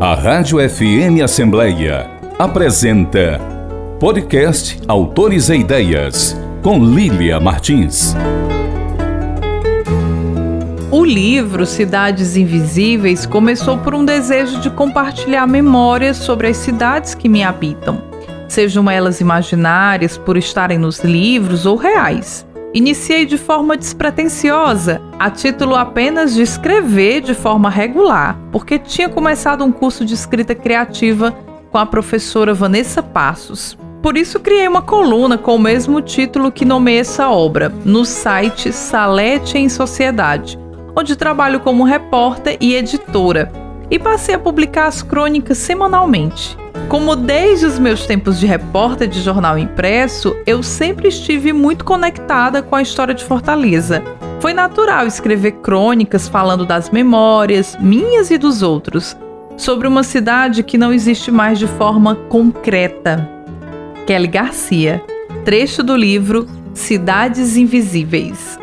A Rádio FM Assembleia apresenta Podcast Autores e Ideias, com Lília Martins. O livro Cidades Invisíveis começou por um desejo de compartilhar memórias sobre as cidades que me habitam, sejam elas imaginárias por estarem nos livros ou reais. Iniciei de forma despretensiosa, a título apenas de escrever de forma regular, porque tinha começado um curso de escrita criativa com a professora Vanessa Passos. Por isso criei uma coluna com o mesmo título que nomeei essa obra, no site Salete em Sociedade, onde trabalho como repórter e editora, e passei a publicar as crônicas semanalmente. Como desde os meus tempos de repórter de jornal impresso, eu sempre estive muito conectada com a história de Fortaleza. Foi natural escrever crônicas falando das memórias, minhas e dos outros, sobre uma cidade que não existe mais de forma concreta. Kelly Garcia, trecho do livro Cidades Invisíveis.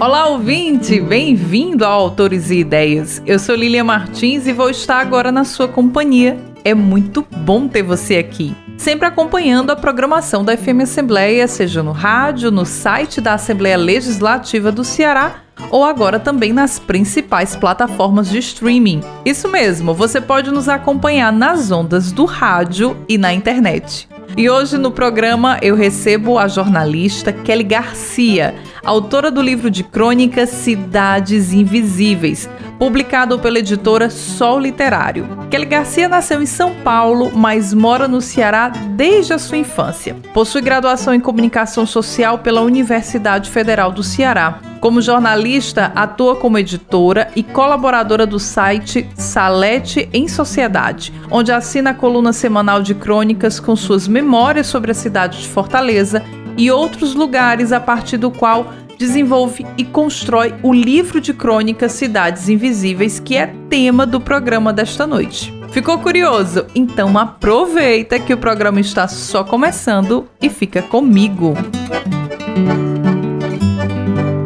Olá, ouvinte! Bem-vindo ao Autores e Ideias. Eu sou Lilia Martins e vou estar agora na sua companhia. É muito bom ter você aqui. Sempre acompanhando a programação da FM Assembleia, seja no rádio, no site da Assembleia Legislativa do Ceará ou agora também nas principais plataformas de streaming. Isso mesmo, você pode nos acompanhar nas ondas do rádio e na internet. E hoje no programa eu recebo a jornalista Kelly Garcia, autora do livro de crônicas Cidades Invisíveis, publicado pela editora Sol Literário. Kelly Garcia nasceu em São Paulo, mas mora no Ceará desde a sua infância. Possui graduação em comunicação social pela Universidade Federal do Ceará como jornalista, atua como editora e colaboradora do site Salete em Sociedade, onde assina a coluna semanal de crônicas com suas memórias sobre a cidade de Fortaleza e outros lugares a partir do qual desenvolve e constrói o livro de crônicas Cidades Invisíveis, que é tema do programa desta noite. Ficou curioso? Então aproveita que o programa está só começando e fica comigo.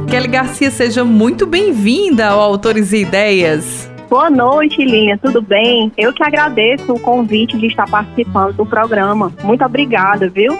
Kelly Garcia, seja muito bem-vinda ao Autores e Ideias. Boa noite, Linha. Tudo bem? Eu que agradeço o convite de estar participando do programa. Muito obrigada, viu?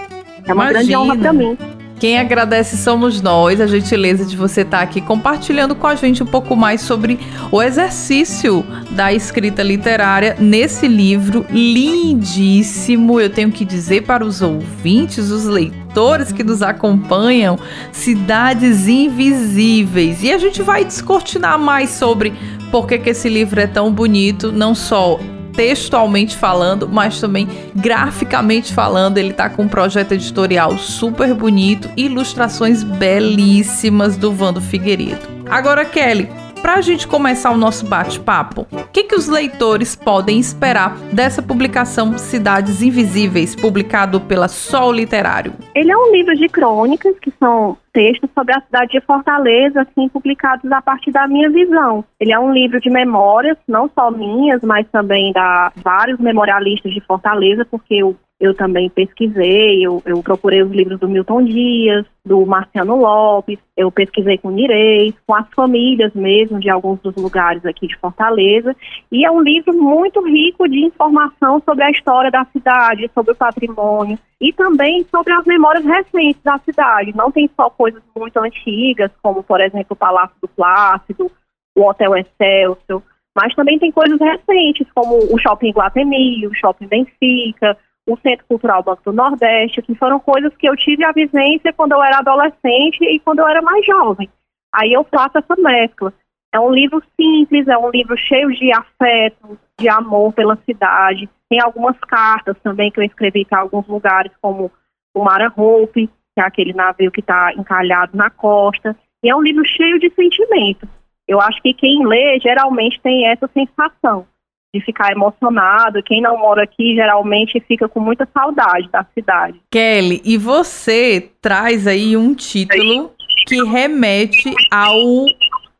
É uma Imagina. grande honra para mim. Quem agradece somos nós, a gentileza de você estar aqui compartilhando com a gente um pouco mais sobre o exercício da escrita literária nesse livro lindíssimo. Eu tenho que dizer para os ouvintes, os leitores que nos acompanham, Cidades Invisíveis. E a gente vai descortinar mais sobre por que, que esse livro é tão bonito, não só textualmente falando, mas também graficamente falando. Ele tá com um projeto editorial super bonito, ilustrações belíssimas do Vando Figueiredo. Agora, Kelly, para a gente começar o nosso bate-papo, o que, que os leitores podem esperar dessa publicação Cidades Invisíveis, publicado pela Sol Literário? Ele é um livro de crônicas que são textos sobre a cidade de Fortaleza, assim, publicados a partir da minha visão. Ele é um livro de memórias, não só minhas, mas também da vários memorialistas de Fortaleza, porque eu eu também pesquisei, eu, eu, procurei os livros do Milton Dias, do Marciano Lopes, eu pesquisei com Nirei, com as famílias mesmo de alguns dos lugares aqui de Fortaleza, e é um livro muito rico de informação sobre a história da cidade, sobre o patrimônio e também sobre as memórias recentes da cidade. Não tem só coisas muito antigas, como por exemplo o Palácio do Plácido, o Hotel Excelsior, mas também tem coisas recentes, como o Shopping Guatemi, o Shopping Benfica, o Centro Cultural Banco do Nordeste, que foram coisas que eu tive a vivência quando eu era adolescente e quando eu era mais jovem. Aí eu faço essa mescla. É um livro simples, é um livro cheio de afeto, de amor pela cidade. Tem algumas cartas também que eu escrevi para alguns lugares, como o Mara Hope, que é aquele navio que está encalhado na costa. E é um livro cheio de sentimento. Eu acho que quem lê geralmente tem essa sensação de ficar emocionado. Quem não mora aqui geralmente fica com muita saudade da cidade. Kelly, e você traz aí um título que remete ao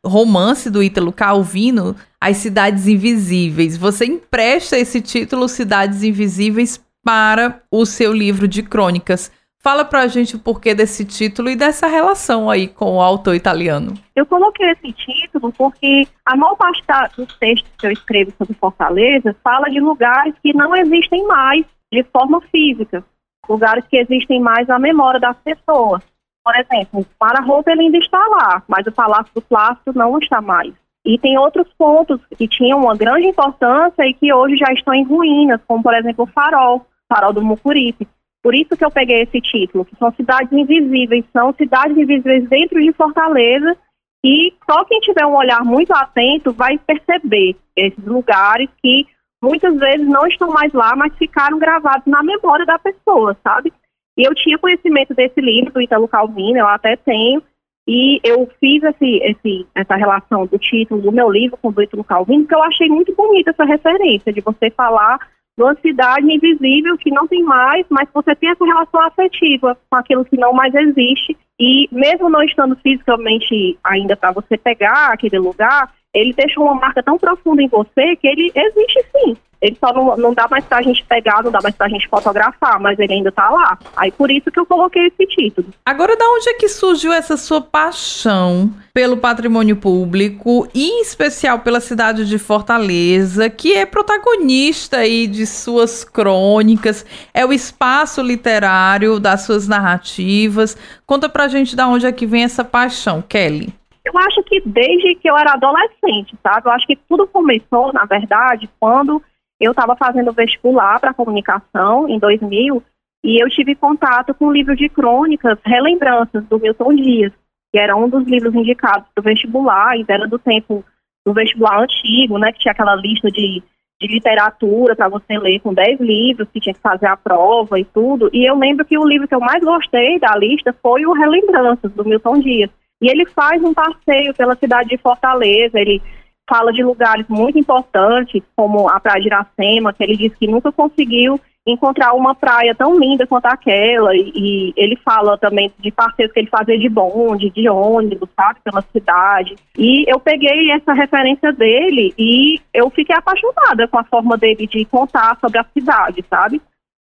romance do Ítalo Calvino, As Cidades Invisíveis. Você empresta esse título, Cidades Invisíveis, para o seu livro de crônicas. Fala pra gente o porquê desse título e dessa relação aí com o autor italiano. Eu coloquei esse título porque a maior parte dos textos que eu escrevo sobre Fortaleza fala de lugares que não existem mais de forma física, lugares que existem mais na memória das pessoas. Por exemplo, o para-roupa ainda está lá, mas o Palácio do Plástico não está mais. E tem outros pontos que tinham uma grande importância e que hoje já estão em ruínas, como por exemplo o Farol, Farol do Mucuripe. Por isso que eu peguei esse título, que são cidades invisíveis, são cidades invisíveis dentro de Fortaleza e só quem tiver um olhar muito atento vai perceber esses lugares que muitas vezes não estão mais lá, mas ficaram gravados na memória da pessoa, sabe? E eu tinha conhecimento desse livro do Italo Calvino, eu até tenho, e eu fiz esse, esse, essa relação do título do meu livro com o Ítalo Calvino, porque eu achei muito bonita essa referência de você falar de uma cidade invisível que não tem mais, mas você tem essa relação afetiva com aquilo que não mais existe. E mesmo não estando fisicamente ainda para você pegar aquele lugar, ele deixou uma marca tão profunda em você que ele existe sim. Ele só não, não dá mais pra gente pegar, não dá mais pra gente fotografar, mas ele ainda tá lá. Aí por isso que eu coloquei esse título. Agora, da onde é que surgiu essa sua paixão pelo patrimônio público e em especial pela cidade de Fortaleza, que é protagonista aí de suas crônicas, é o espaço literário das suas narrativas. Conta pra gente da onde é que vem essa paixão, Kelly. Eu acho que desde que eu era adolescente, sabe? Eu acho que tudo começou, na verdade, quando eu estava fazendo vestibular para comunicação em 2000 e eu tive contato com o livro de crônicas Relembranças do Milton Dias, que era um dos livros indicados para o vestibular, ainda era do tempo do vestibular antigo, né, que tinha aquela lista de, de literatura para você ler com 10 livros, que tinha que fazer a prova e tudo. E eu lembro que o livro que eu mais gostei da lista foi o Relembranças do Milton Dias. E ele faz um passeio pela cidade de Fortaleza, ele fala de lugares muito importantes, como a Praia de Iracema, que ele diz que nunca conseguiu encontrar uma praia tão linda quanto aquela, e, e ele fala também de passeios que ele fazia de bonde, de ônibus, sabe, pela cidade. E eu peguei essa referência dele e eu fiquei apaixonada com a forma dele de contar sobre a cidade, sabe?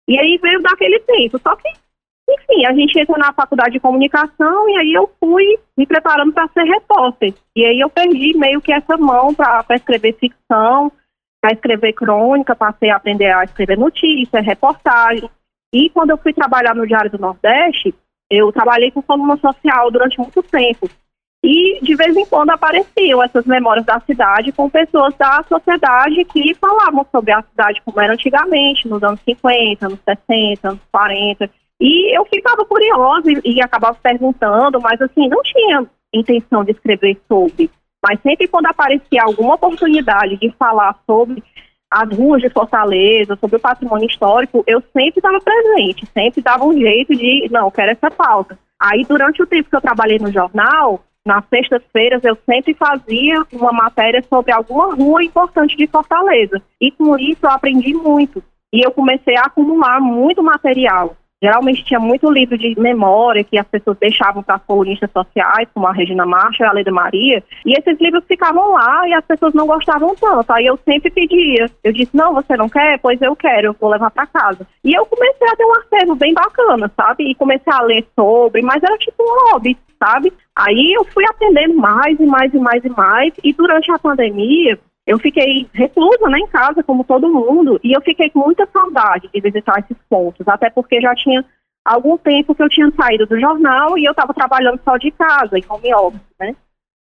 E aí veio daquele tempo, só que enfim, a gente entrou na faculdade de comunicação e aí eu fui me preparando para ser repórter. E aí eu perdi meio que essa mão para escrever ficção, para escrever crônica, passei a aprender a escrever notícias, reportagem. E quando eu fui trabalhar no Diário do Nordeste, eu trabalhei com coluna social durante muito tempo. E de vez em quando apareciam essas memórias da cidade com pessoas da sociedade que falavam sobre a cidade como era antigamente, nos anos 50, anos 60, anos 40. E eu ficava curiosa e, e acabava perguntando, mas assim, não tinha intenção de escrever sobre. Mas sempre quando aparecia alguma oportunidade de falar sobre as ruas de Fortaleza, sobre o patrimônio histórico, eu sempre estava presente, sempre dava um jeito de, não, quero essa pauta. Aí, durante o tempo que eu trabalhei no jornal, nas sextas-feiras eu sempre fazia uma matéria sobre alguma rua importante de Fortaleza. E com isso eu aprendi muito. E eu comecei a acumular muito material. Geralmente tinha muito livro de memória que as pessoas deixavam para as colunistas sociais, como a Regina Marcha e a Leda Maria, e esses livros ficavam lá e as pessoas não gostavam tanto. Aí eu sempre pedia. Eu disse: não, você não quer? Pois eu quero, eu vou levar para casa. E eu comecei a ter um acervo bem bacana, sabe? E comecei a ler sobre, mas era tipo um hobby, sabe? Aí eu fui aprendendo mais e mais e mais e mais, e durante a pandemia, eu fiquei reclusa né, em casa, como todo mundo, e eu fiquei com muita saudade de visitar esses pontos, até porque já tinha algum tempo que eu tinha saído do jornal e eu estava trabalhando só de casa, em home office, né?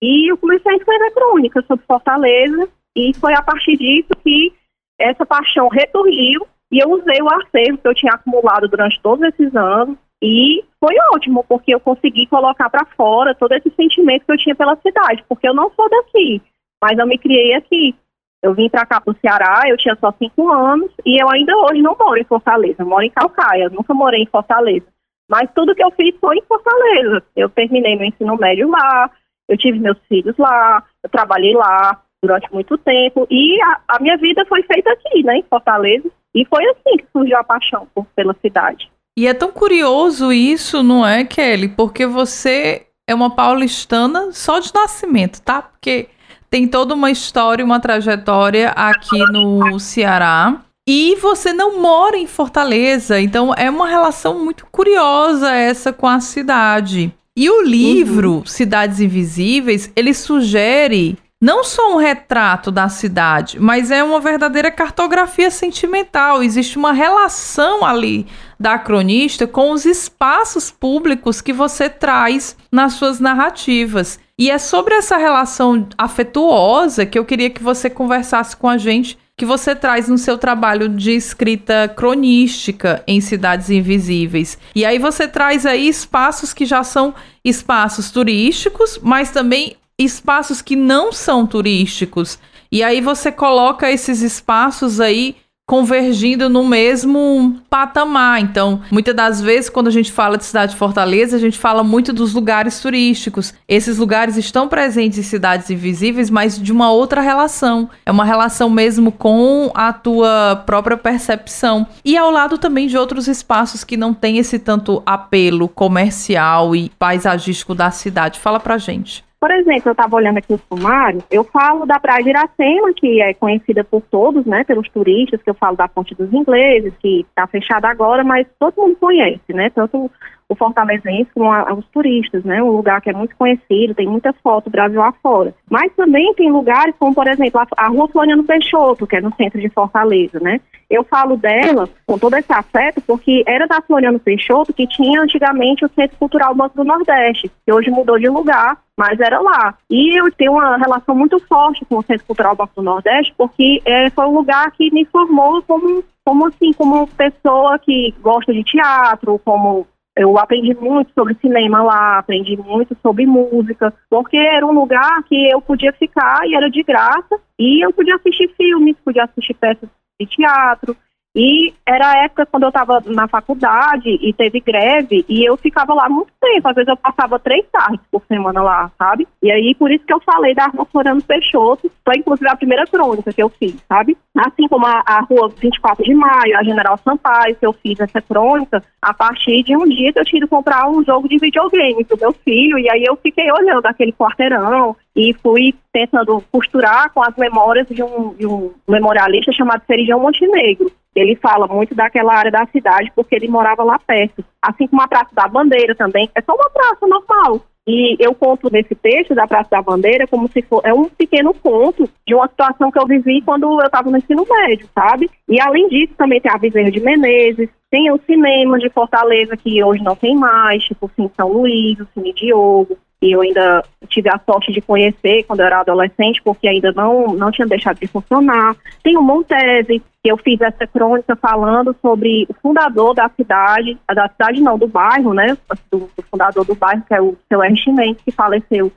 E eu comecei a escrever crônicas sobre Fortaleza, e foi a partir disso que essa paixão retorniu, e eu usei o acervo que eu tinha acumulado durante todos esses anos, e foi ótimo, porque eu consegui colocar para fora todo esse sentimento que eu tinha pela cidade, porque eu não sou daqui. Mas eu me criei aqui. Eu vim para cá para o Ceará, eu tinha só cinco anos e eu ainda hoje não moro em Fortaleza, eu moro em Calcaia, nunca morei em Fortaleza. Mas tudo que eu fiz foi em Fortaleza. Eu terminei meu ensino médio lá, eu tive meus filhos lá, eu trabalhei lá durante muito tempo e a, a minha vida foi feita aqui, né, em Fortaleza. E foi assim que surgiu a paixão por, pela cidade. E é tão curioso isso, não é, Kelly? Porque você é uma paulistana só de nascimento, tá? Porque tem toda uma história, uma trajetória aqui no Ceará. E você não mora em Fortaleza, então é uma relação muito curiosa essa com a cidade. E o livro uhum. Cidades Invisíveis, ele sugere não só um retrato da cidade, mas é uma verdadeira cartografia sentimental. Existe uma relação ali da cronista com os espaços públicos que você traz nas suas narrativas. E é sobre essa relação afetuosa que eu queria que você conversasse com a gente, que você traz no seu trabalho de escrita cronística em Cidades Invisíveis. E aí você traz aí espaços que já são espaços turísticos, mas também espaços que não são turísticos. E aí você coloca esses espaços aí convergindo no mesmo patamar. Então, muitas das vezes, quando a gente fala de cidade de Fortaleza, a gente fala muito dos lugares turísticos. Esses lugares estão presentes em cidades invisíveis, mas de uma outra relação. É uma relação mesmo com a tua própria percepção. E ao lado também de outros espaços que não têm esse tanto apelo comercial e paisagístico da cidade. Fala pra gente. Por exemplo, eu estava olhando aqui o sumário, eu falo da Praia de Iracema, que é conhecida por todos, né, pelos turistas, que eu falo da Ponte dos Ingleses, que está fechada agora, mas todo mundo conhece, né, tanto o fortalezense com a, os turistas, né? Um lugar que é muito conhecido, tem muita foto Brasil afora. Mas também tem lugares como, por exemplo, a, a Rua Floriano Peixoto, que é no centro de Fortaleza, né? Eu falo dela com todo esse afeto porque era da Floriano Peixoto que tinha antigamente o Centro Cultural Banco do Nordeste, que hoje mudou de lugar, mas era lá. E eu tenho uma relação muito forte com o Centro Cultural Banco do Nordeste porque é, foi um lugar que me formou como, como assim, como pessoa que gosta de teatro, como eu aprendi muito sobre cinema lá, aprendi muito sobre música, porque era um lugar que eu podia ficar e era de graça, e eu podia assistir filmes, podia assistir peças de teatro, e era a época quando eu estava na faculdade e teve greve e eu ficava lá muito tempo. Às vezes eu passava três tardes por semana lá, sabe? E aí por isso que eu falei da Rua Floriano Peixoto. Foi inclusive a primeira crônica que eu fiz, sabe? Assim como a, a Rua 24 de Maio, a General Sampaio, que eu fiz essa crônica a partir de um dia que eu tinha ido comprar um jogo de videogame pro meu filho. E aí eu fiquei olhando aquele quarteirão e fui tentando costurar com as memórias de um, de um memorialista chamado Ferijão Montenegro. Ele fala muito daquela área da cidade porque ele morava lá perto. Assim como a Praça da Bandeira também, é só uma praça normal. E eu conto nesse texto da Praça da Bandeira como se fosse é um pequeno conto de uma situação que eu vivi quando eu estava no ensino médio, sabe? E além disso, também tem a Bezerra de Menezes, tem o cinema de Fortaleza, que hoje não tem mais, tipo o Cine São Luís, o Cine Diogo, e eu ainda tive a sorte de conhecer quando eu era adolescente, porque ainda não, não tinha deixado de funcionar. Tem o Montese, que eu fiz essa crônica falando sobre o fundador da cidade, da cidade não, do bairro, né, do, do fundador do bairro, que é o seu R. que faleceu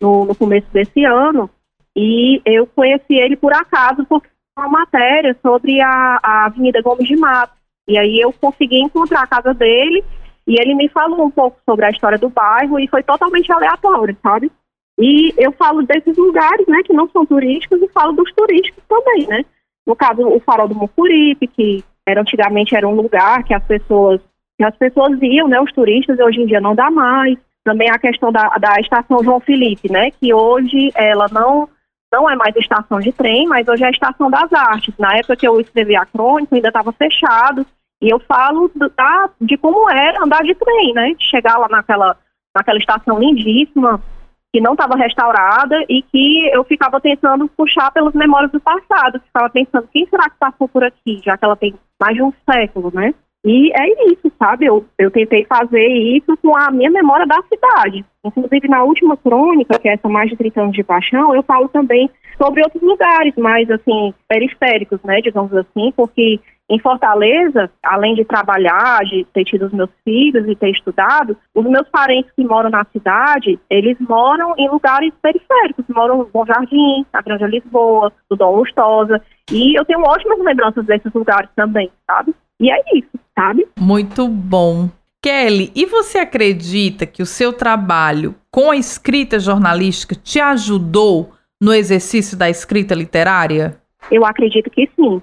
no, no começo desse ano, e eu conheci ele por acaso, porque uma matéria sobre a, a Avenida Gomes de Mato, e aí eu consegui encontrar a casa dele e ele me falou um pouco sobre a história do bairro e foi totalmente aleatório, sabe? E eu falo desses lugares, né, que não são turísticos e falo dos turísticos também, né? No caso, o Farol do Mucuripe, que era, antigamente era um lugar que as pessoas que as pessoas iam, né, os turistas, e hoje em dia não dá mais. Também a questão da, da estação João Felipe, né, que hoje ela não não é mais estação de trem, mas hoje é a estação das artes. Na época que eu escrevi a crônica, ainda estava fechado, e eu falo da, de como era andar de trem, né? Chegar lá naquela, naquela estação lindíssima, que não estava restaurada e que eu ficava tentando puxar pelas memórias do passado. Ficava pensando, quem será que passou por aqui, já que ela tem mais de um século, né? E é isso, sabe? Eu, eu tentei fazer isso com a minha memória da cidade. Inclusive, na última crônica, que é essa Mais de 30 anos de paixão, eu falo também sobre outros lugares mais, assim, periféricos, né? Digamos assim, porque em Fortaleza, além de trabalhar, de ter tido os meus filhos e ter estudado, os meus parentes que moram na cidade, eles moram em lugares periféricos, moram no Bom Jardim, na Grande Lisboa, no Dom Lustosa, e eu tenho ótimas lembranças desses lugares também, sabe? E é isso, sabe? Muito bom. Kelly, e você acredita que o seu trabalho com a escrita jornalística te ajudou no exercício da escrita literária? Eu acredito que sim,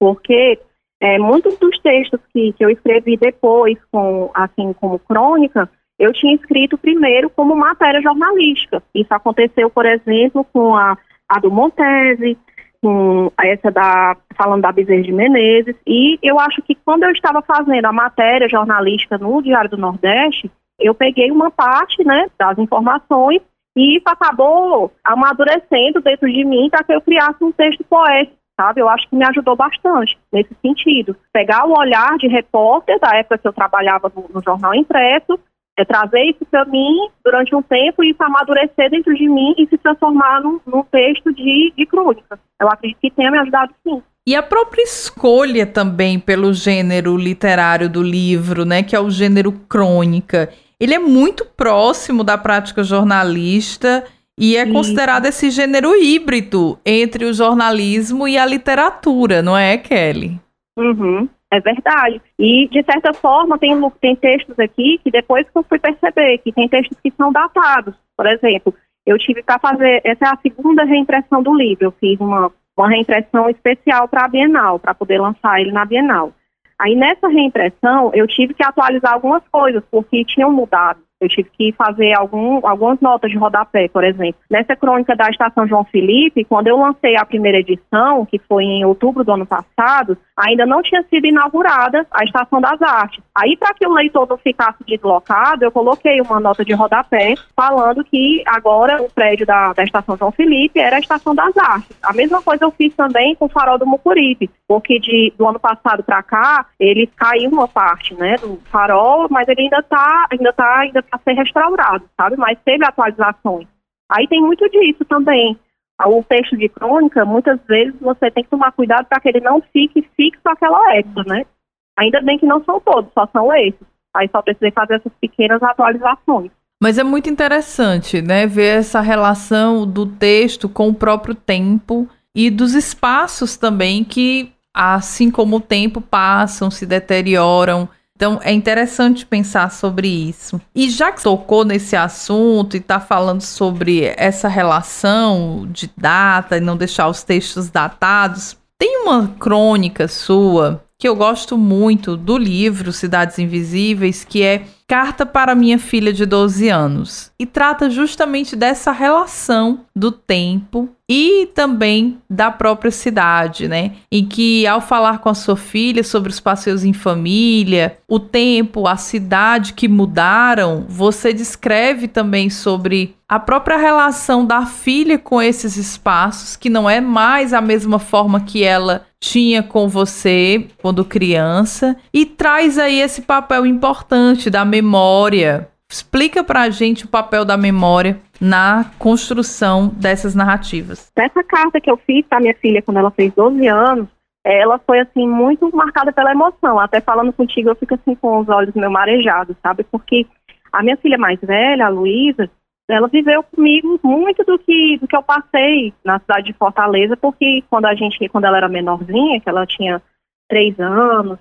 porque é, muitos dos textos que, que eu escrevi depois, com, assim como crônica, eu tinha escrito primeiro como matéria jornalística. Isso aconteceu, por exemplo, com a, a do Montese, com essa da falando da Bezerra de Menezes e eu acho que quando eu estava fazendo a matéria jornalística no Diário do Nordeste, eu peguei uma parte, né, das informações e isso acabou amadurecendo dentro de mim para que eu criasse um texto poético, sabe? Eu acho que me ajudou bastante nesse sentido. Pegar o olhar de repórter da época que eu trabalhava no, no jornal impresso é trazer isso para mim durante um tempo e isso amadurecer dentro de mim e se transformar num, num texto de, de crônica. Eu acredito que tenha me ajudado sim. E a própria escolha também pelo gênero literário do livro, né, que é o gênero crônica, ele é muito próximo da prática jornalista e é considerado esse gênero híbrido entre o jornalismo e a literatura, não é, Kelly? Uhum. É verdade. E, de certa forma, tem, tem textos aqui que depois que eu fui perceber que tem textos que são datados. Por exemplo, eu tive para fazer, essa é a segunda reimpressão do livro. Eu fiz uma, uma reimpressão especial para a Bienal, para poder lançar ele na Bienal. Aí, nessa reimpressão, eu tive que atualizar algumas coisas, porque tinham mudado. Eu tive que fazer algum, algumas notas de rodapé, por exemplo. Nessa crônica da Estação João Felipe, quando eu lancei a primeira edição, que foi em outubro do ano passado, ainda não tinha sido inaugurada a Estação das Artes. Aí, para que o leitor não ficasse deslocado, eu coloquei uma nota de rodapé falando que agora o prédio da, da Estação João Felipe era a Estação das Artes. A mesma coisa eu fiz também com o farol do Mucuripe, porque de, do ano passado para cá, ele caiu uma parte né, do farol, mas ele ainda está ainda tá, ainda a ser restaurado, sabe? Mas teve atualizações. Aí tem muito disso também. O texto de crônica, muitas vezes você tem que tomar cuidado para que ele não fique fixo àquela época, né? Ainda bem que não são todos, só são esses. Aí só precisei fazer essas pequenas atualizações. Mas é muito interessante, né, ver essa relação do texto com o próprio tempo e dos espaços também que, assim como o tempo passam, se deterioram, então é interessante pensar sobre isso. E já que tocou nesse assunto e está falando sobre essa relação de data e não deixar os textos datados, tem uma crônica sua que eu gosto muito do livro Cidades Invisíveis, que é Carta para minha filha de 12 anos. E trata justamente dessa relação do tempo e também da própria cidade, né? Em que, ao falar com a sua filha sobre os passeios em família, o tempo, a cidade que mudaram, você descreve também sobre a própria relação da filha com esses espaços, que não é mais a mesma forma que ela tinha com você quando criança, e traz aí esse papel importante da memória. Explica pra gente o papel da memória na construção dessas narrativas. Essa carta que eu fiz para minha filha quando ela fez 12 anos, ela foi assim muito marcada pela emoção. Até falando contigo, eu fico assim com os olhos meio marejados, sabe? Porque a minha filha mais velha, a Luísa, ela viveu comigo muito do que do que eu passei na cidade de Fortaleza, porque quando a gente, quando ela era menorzinha, que ela tinha três anos,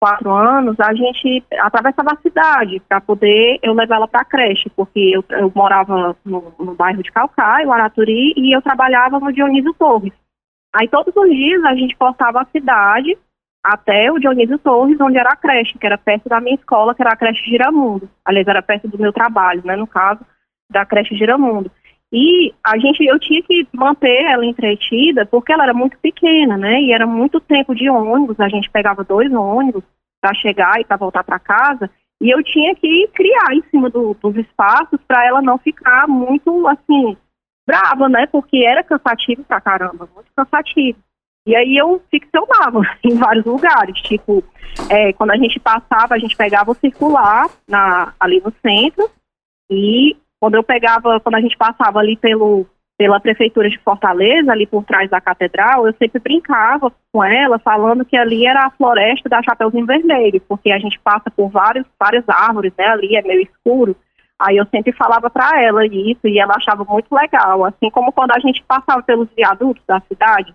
quatro anos, a gente atravessava a cidade para poder eu levar ela para a creche, porque eu, eu morava no, no, bairro de Calcaia, Araturi, e eu trabalhava no Dionísio Torres. Aí todos os dias a gente portava a cidade até o Dionísio Torres, onde era a creche, que era perto da minha escola, que era a creche Giramundo. Aliás, era perto do meu trabalho, né, no caso, da creche Giramundo. E a gente, eu tinha que manter ela entretida porque ela era muito pequena, né? E era muito tempo de ônibus, a gente pegava dois ônibus para chegar e para voltar para casa. E eu tinha que criar em cima do, dos espaços para ela não ficar muito assim brava, né? Porque era cansativo pra caramba, muito cansativo. E aí eu ficcionava em vários lugares, tipo, é, quando a gente passava, a gente pegava o circular na, ali no centro e quando eu pegava, quando a gente passava ali pelo, pela prefeitura de Fortaleza, ali por trás da catedral, eu sempre brincava com ela, falando que ali era a floresta da Chapeuzinho Vermelho, porque a gente passa por vários, várias árvores, né? Ali é meio escuro. Aí eu sempre falava para ela isso e ela achava muito legal. Assim como quando a gente passava pelos viadutos da cidade,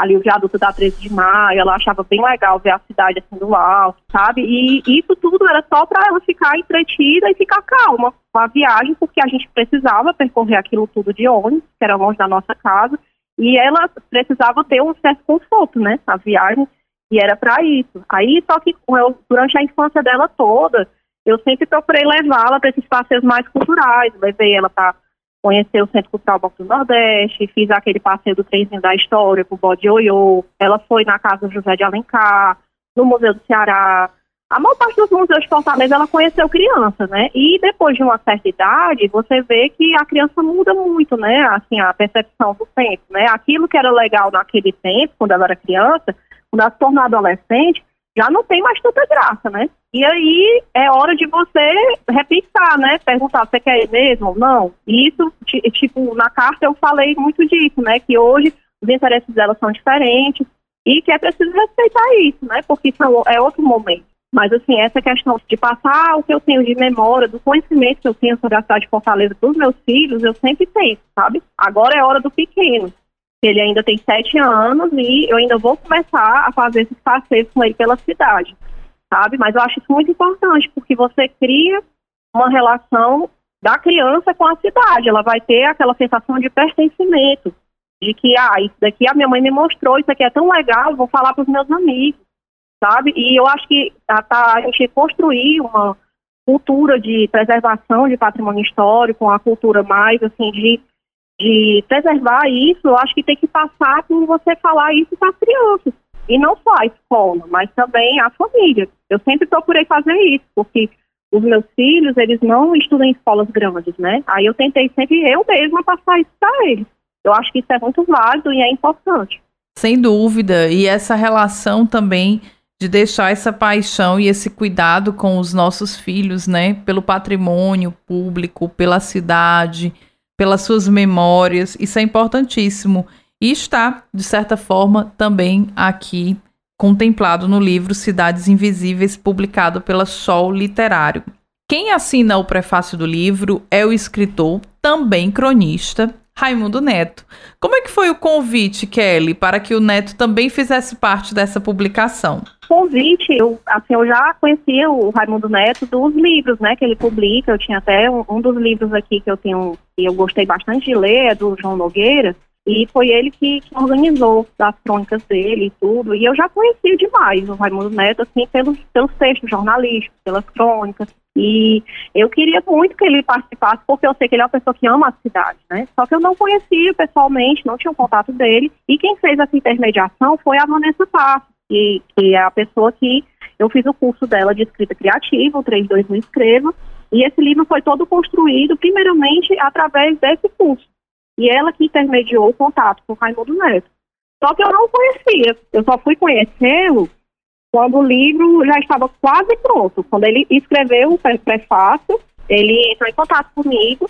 ali o viaduto da 13 de maio, ela achava bem legal ver a cidade assim do alto, sabe? E isso tudo era só para ela ficar entretida e ficar calma com a viagem, porque a gente precisava percorrer aquilo tudo de ônibus, que era longe da nossa casa, e ela precisava ter um certo conforto, né? A viagem, e era para isso. Aí, só que eu, durante a infância dela toda, eu sempre procurei levá-la para esses passeios mais culturais, levei ela para conheceu o Centro Cultural Banco do Nordeste, fiz aquele passeio do trenzinho da história com o Bode Oiô, ela foi na casa do José de Alencar, no Museu do Ceará. A maior parte dos museus de Fortaleza, ela conheceu criança, né? E depois de uma certa idade, você vê que a criança muda muito, né? Assim, a percepção do tempo, né? Aquilo que era legal naquele tempo, quando ela era criança, quando ela se tornou adolescente, já não tem mais tanta graça, né? E aí é hora de você repensar, né? Perguntar, você quer mesmo ou não? E isso, tipo, na carta eu falei muito disso, né? Que hoje os interesses dela são diferentes e que é preciso respeitar isso, né? Porque são, é outro momento. Mas, assim, essa questão de passar o que eu tenho de memória, do conhecimento que eu tenho sobre a cidade de Fortaleza para os meus filhos, eu sempre penso, sabe? Agora é hora do pequeno. Ele ainda tem sete anos e eu ainda vou começar a fazer esses passeios com ele pela cidade, sabe? Mas eu acho isso muito importante, porque você cria uma relação da criança com a cidade. Ela vai ter aquela sensação de pertencimento, de que, ah, isso daqui a minha mãe me mostrou, isso aqui é tão legal, vou falar para os meus amigos sabe? E eu acho que a, tá, a gente construir uma cultura de preservação de patrimônio histórico, uma cultura mais assim de, de preservar isso, eu acho que tem que passar por você falar isso para as crianças. E não só a escola, mas também a família. Eu sempre procurei fazer isso, porque os meus filhos, eles não estudam em escolas grandes, né? Aí eu tentei sempre eu mesma passar isso para eles. Eu acho que isso é muito válido e é importante. Sem dúvida. E essa relação também de deixar essa paixão e esse cuidado com os nossos filhos, né? Pelo patrimônio público, pela cidade, pelas suas memórias. Isso é importantíssimo. E está, de certa forma, também aqui contemplado no livro Cidades Invisíveis, publicado pela Sol Literário. Quem assina o prefácio do livro é o escritor, também cronista, Raimundo Neto. Como é que foi o convite, Kelly, para que o Neto também fizesse parte dessa publicação? Convite, eu, assim, eu já conhecia o Raimundo Neto dos livros, né, que ele publica. Eu tinha até um, um dos livros aqui que eu tenho, que eu gostei bastante de ler, é do João Nogueira. E foi ele que, que, organizou as crônicas dele e tudo. E eu já conhecia demais o Raimundo Neto, assim, pelos, pelos textos jornalísticos, pelas crônicas. E eu queria muito que ele participasse, porque eu sei que ele é uma pessoa que ama a cidade, né? Só que eu não conhecia pessoalmente, não tinha um contato dele. E quem fez essa intermediação foi a Vanessa Passos, que, que é a pessoa que eu fiz o curso dela de escrita criativa, o 32 no Escreva. E esse livro foi todo construído, primeiramente, através desse curso. E ela que intermediou o contato com o Raimundo Neto. Só que eu não conhecia, eu só fui conhecê-lo quando o livro já estava quase pronto. Quando ele escreveu o prefácio, ele entrou em contato comigo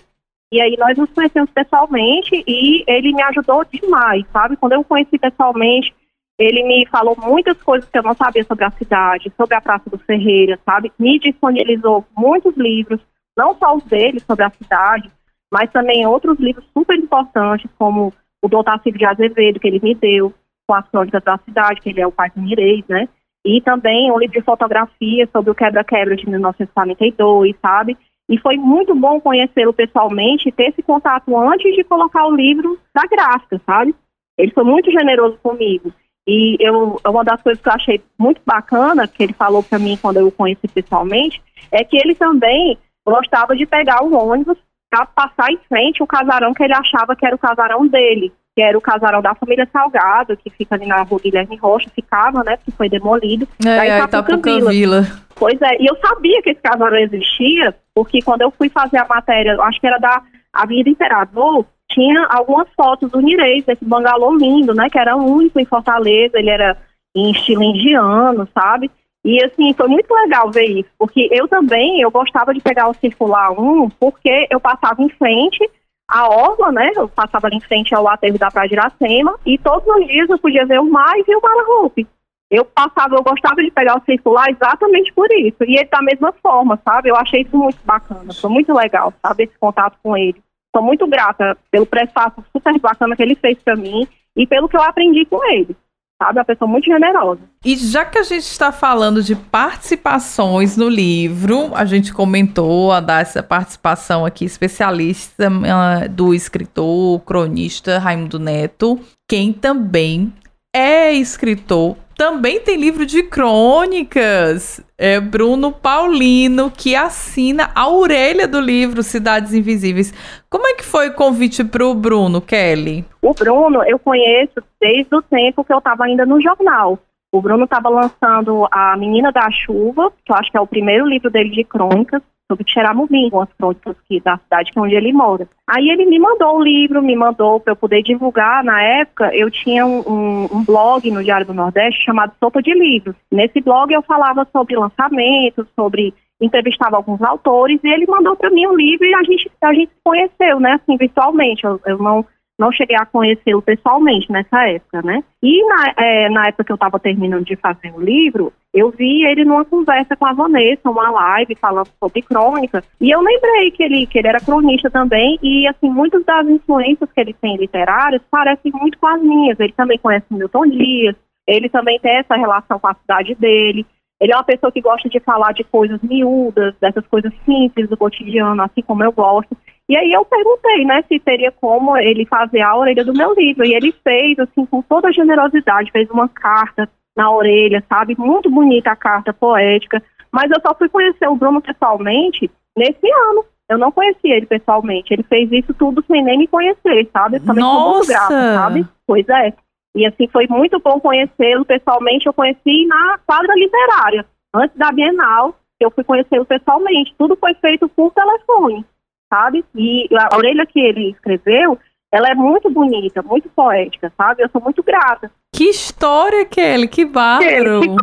e aí nós nos conhecemos pessoalmente e ele me ajudou demais, sabe? Quando eu o conheci pessoalmente, ele me falou muitas coisas que eu não sabia sobre a cidade, sobre a Praça do Ferreira, sabe? Me disponibilizou muitos livros, não só os dele sobre a cidade, mas também outros livros super importantes, como o do Otacílio de Azevedo, que ele me deu, com as crônicas da cidade, que ele é o pai do Mireis, né? e também um livro de fotografia sobre o quebra-quebra de 1942, sabe? E foi muito bom conhecê-lo pessoalmente e ter esse contato antes de colocar o livro na gráfica, sabe? Ele foi muito generoso comigo. E eu, uma das coisas que eu achei muito bacana, que ele falou para mim quando eu o conheci pessoalmente, é que ele também gostava de pegar o ônibus para passar em frente o casarão que ele achava que era o casarão dele que era o casarão da família Salgado, que fica ali na rua Guilherme Rocha, ficava, né, porque foi demolido. É, é Itapuca Vila. Pois é, e eu sabia que esse casarão existia, porque quando eu fui fazer a matéria, acho que era da Avenida Imperador, tinha algumas fotos do Nireis, desse bangalô lindo, né, que era único em Fortaleza, ele era em estilo indiano, sabe? E assim, foi muito legal ver isso, porque eu também, eu gostava de pegar o Circular 1, porque eu passava em frente a orla, né? Eu passava ali em frente ao aterro da Praia de Iracema e todos os dias eu podia ver o mar e ver o Guarda-Roupa. Eu passava, eu gostava de pegar o circular exatamente por isso. E ele da mesma forma, sabe? Eu achei isso muito bacana, foi muito legal, sabe? Esse contato com ele. Sou muito grata pelo prefácio super bacana que ele fez para mim e pelo que eu aprendi com ele sabe? Uma pessoa muito generosa. E já que a gente está falando de participações no livro, a gente comentou a dar essa participação aqui especialista uh, do escritor, cronista Raimundo Neto, quem também é escritor, também tem livro de crônicas. É Bruno Paulino que assina a orelha do livro Cidades Invisíveis. Como é que foi o convite para o Bruno, Kelly? O Bruno eu conheço desde o tempo que eu estava ainda no jornal. O Bruno estava lançando A Menina da Chuva, que eu acho que é o primeiro livro dele de crônicas sobre Xeramubim, as crônicas aqui da cidade que é onde ele mora. Aí ele me mandou o livro, me mandou para eu poder divulgar. Na época, eu tinha um, um, um, blog no Diário do Nordeste chamado Sopa de Livros. Nesse blog eu falava sobre lançamentos, sobre entrevistava alguns autores e ele mandou para mim um livro e a gente a gente se conheceu, né, assim, virtualmente. Eu, eu não não cheguei a conhecê-lo pessoalmente nessa época, né? E na, é, na época que eu estava terminando de fazer o livro, eu vi ele numa conversa com a Vanessa, uma live falando sobre crônica, e eu lembrei que ele, que ele era cronista também, e assim, muitas das influências que ele tem literárias parecem muito com as minhas. Ele também conhece Milton Dias, ele também tem essa relação com a cidade dele. Ele é uma pessoa que gosta de falar de coisas miúdas, dessas coisas simples do cotidiano, assim como eu gosto. E aí eu perguntei, né, se teria como ele fazer a orelha do meu livro. E ele fez, assim, com toda a generosidade, fez uma carta na orelha, sabe? Muito bonita a carta, poética. Mas eu só fui conhecer o Bruno pessoalmente nesse ano. Eu não conhecia ele pessoalmente. Ele fez isso tudo sem nem me conhecer, sabe? Eu também Nossa! muito grata, sabe? Pois é. E assim, foi muito bom conhecê-lo pessoalmente. Eu conheci na quadra literária. Antes da Bienal, eu fui conhecê-lo pessoalmente. Tudo foi feito por telefone sabe? E a orelha que ele escreveu, ela é muito bonita, muito poética, sabe? Eu sou muito grata. Que história, Kelly, que bárbaro!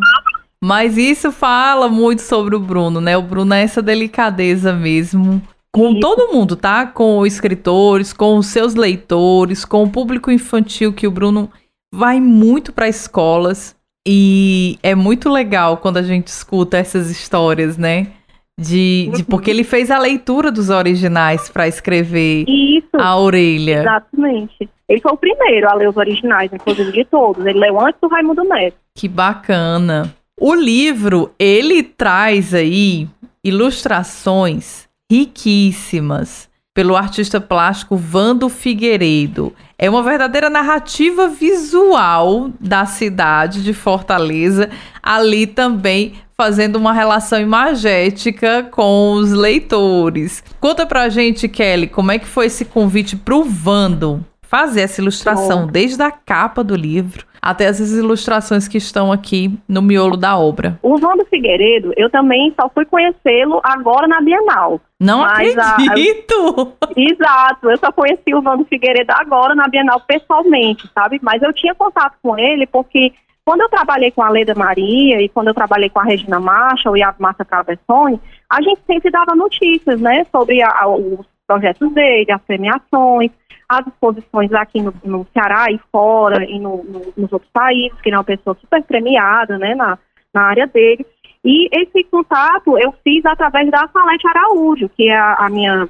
Mas isso fala muito sobre o Bruno, né? O Bruno é essa delicadeza mesmo. Com isso. todo mundo, tá? Com os escritores, com os seus leitores, com o público infantil, que o Bruno vai muito para escolas. E é muito legal quando a gente escuta essas histórias, né? De, de, porque ele fez a leitura dos originais para escrever Isso, a orelha. Exatamente. Ele foi o primeiro a ler os originais, inclusive de todos. Ele leu antes do Raimundo Neto. Que bacana. O livro, ele traz aí ilustrações riquíssimas pelo artista plástico Vando Figueiredo. É uma verdadeira narrativa visual da cidade de Fortaleza, ali também fazendo uma relação imagética com os leitores. Conta pra gente, Kelly, como é que foi esse convite pro Vando fazer essa ilustração, Bom. desde a capa do livro até essas ilustrações que estão aqui no miolo da obra. O Vando Figueiredo, eu também só fui conhecê-lo agora na Bienal. Não acredito! A, exato, eu só conheci o Vando Figueiredo agora na Bienal pessoalmente, sabe? Mas eu tinha contato com ele porque quando eu trabalhei com a Leda Maria e quando eu trabalhei com a Regina Marshall e a Márcia Cabeçoni, a gente sempre dava notícias, né, sobre a, a, os projetos dele, as premiações, as exposições aqui no, no Ceará e fora e no, no, nos outros países, que ele é uma pessoa super premiada, né, na, na área dele. E esse contato eu fiz através da Salete Araújo, que é a, a minha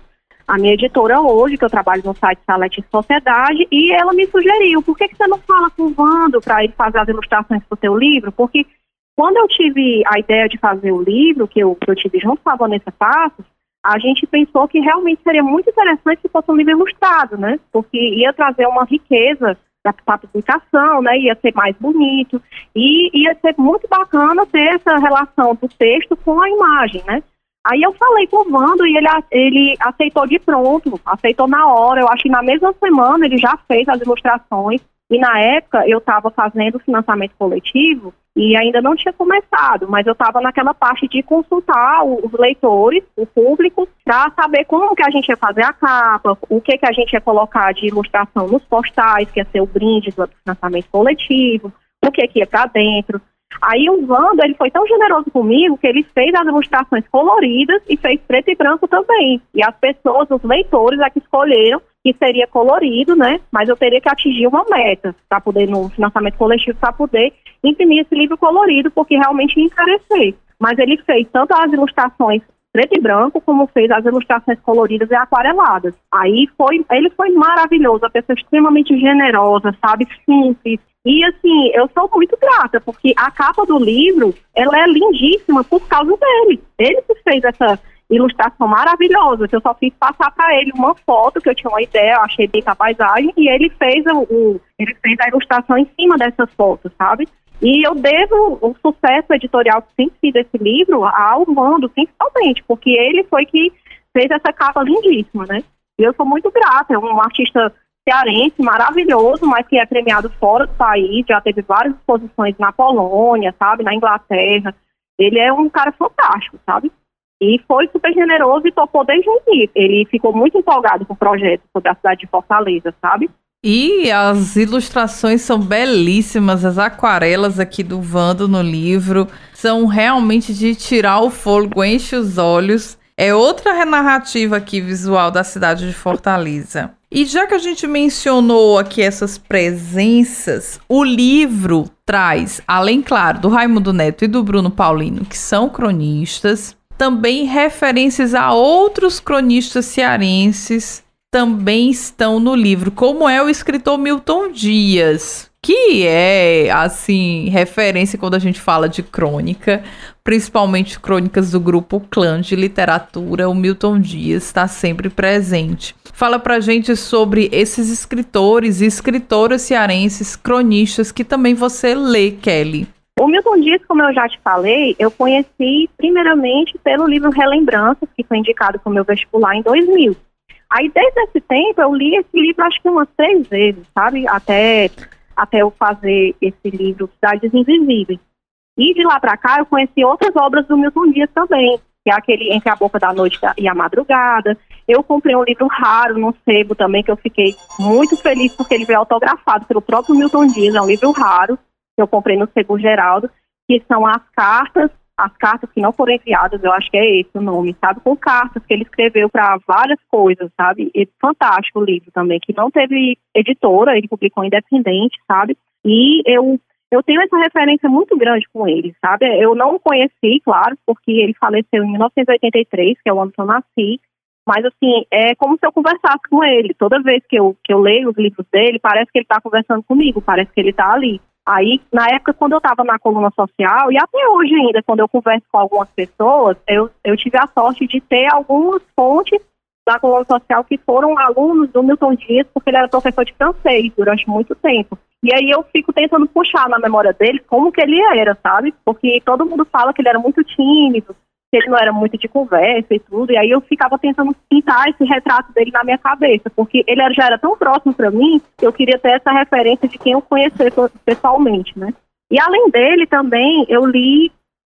a minha editora hoje, que eu trabalho no site Salete Sociedade, e ela me sugeriu, por que, que você não fala com o Vando para ele fazer as ilustrações para o seu livro? Porque quando eu tive a ideia de fazer o livro, que eu, que eu tive junto com a Vanessa Passos, a gente pensou que realmente seria muito interessante se fosse um livro ilustrado, né? Porque ia trazer uma riqueza para a publicação, né? Ia ser mais bonito e ia ser muito bacana ter essa relação do texto com a imagem, né? Aí eu falei com o Vando e ele, ele aceitou de pronto, aceitou na hora. Eu acho que na mesma semana ele já fez as ilustrações. E na época eu estava fazendo o financiamento coletivo e ainda não tinha começado, mas eu estava naquela parte de consultar os leitores, o público, para saber como que a gente ia fazer a capa, o que que a gente ia colocar de ilustração nos postais, que ia ser o brinde do financiamento coletivo, o que que ia para dentro. Aí o Wanda, ele foi tão generoso comigo que ele fez as ilustrações coloridas e fez preto e branco também. E as pessoas, os leitores, é que escolheram que seria colorido, né? Mas eu teria que atingir uma meta para poder, no financiamento coletivo, para poder imprimir esse livro colorido, porque realmente ia encarecer. Mas ele fez tanto as ilustrações preto e branco, como fez as ilustrações coloridas e aquareladas. Aí foi, ele foi maravilhoso, a pessoa extremamente generosa, sabe, simples, e assim, eu sou muito grata, porque a capa do livro, ela é lindíssima por causa dele. Ele que fez essa, ilustração maravilhosa, que eu só fiz passar para ele uma foto que eu tinha uma ideia, eu achei bem a paisagem, e ele fez o, o, ele fez a ilustração em cima dessas fotos, sabe? E eu devo o sucesso editorial que tem sido esse livro ao Mando, principalmente, porque ele foi que fez essa capa lindíssima, né? E eu sou muito grata, é um artista cearense maravilhoso, mas que é premiado fora do país, já teve várias exposições na Polônia, sabe, na Inglaterra. Ele é um cara fantástico, sabe? E foi super generoso e topou desde o início. Ele ficou muito empolgado com o projeto sobre a cidade de Fortaleza, sabe? E as ilustrações são belíssimas, as aquarelas aqui do Vando no livro são realmente de tirar o fôlego, enche os olhos. É outra narrativa aqui visual da cidade de Fortaleza. E já que a gente mencionou aqui essas presenças, o livro traz, além, claro, do Raimundo Neto e do Bruno Paulino, que são cronistas, também referências a outros cronistas cearenses também estão no livro, como é o escritor Milton Dias, que é, assim, referência quando a gente fala de crônica, principalmente crônicas do grupo Clã de Literatura, o Milton Dias está sempre presente. Fala pra gente sobre esses escritores e escritoras cearenses, cronistas, que também você lê, Kelly. O Milton Dias, como eu já te falei, eu conheci primeiramente pelo livro Relembranças, que foi indicado para o meu vestibular em 2000. Aí, desde esse tempo, eu li esse livro acho que umas três vezes, sabe? Até, até eu fazer esse livro Cidades Invisíveis. E de lá para cá, eu conheci outras obras do Milton Dias também, que é aquele Entre a Boca da Noite e a Madrugada. Eu comprei um livro raro no sebo também, que eu fiquei muito feliz porque ele veio autografado pelo próprio Milton Dias, é um livro raro que eu comprei no Sebo Geraldo, que são as cartas, as cartas que não foram enviadas, eu acho que é esse o nome, sabe? Com cartas que ele escreveu para várias coisas, sabe? E fantástico o livro também, que não teve editora, ele publicou independente, sabe? E eu eu tenho essa referência muito grande com ele, sabe? Eu não o conheci, claro, porque ele faleceu em 1983, que é o ano que eu nasci, mas assim, é como se eu conversasse com ele. Toda vez que eu, que eu leio os livros dele, parece que ele está conversando comigo, parece que ele está ali. Aí, na época, quando eu estava na coluna social, e até hoje ainda, quando eu converso com algumas pessoas, eu, eu tive a sorte de ter algumas fontes da coluna social que foram alunos do Milton Dias, porque ele era professor de francês durante muito tempo. E aí eu fico tentando puxar na memória dele como que ele era, sabe? Porque todo mundo fala que ele era muito tímido, que ele não era muito de conversa e tudo, e aí eu ficava tentando pintar esse retrato dele na minha cabeça, porque ele já era tão próximo para mim, que eu queria ter essa referência de quem eu conhecer pessoalmente, né? E além dele também, eu li,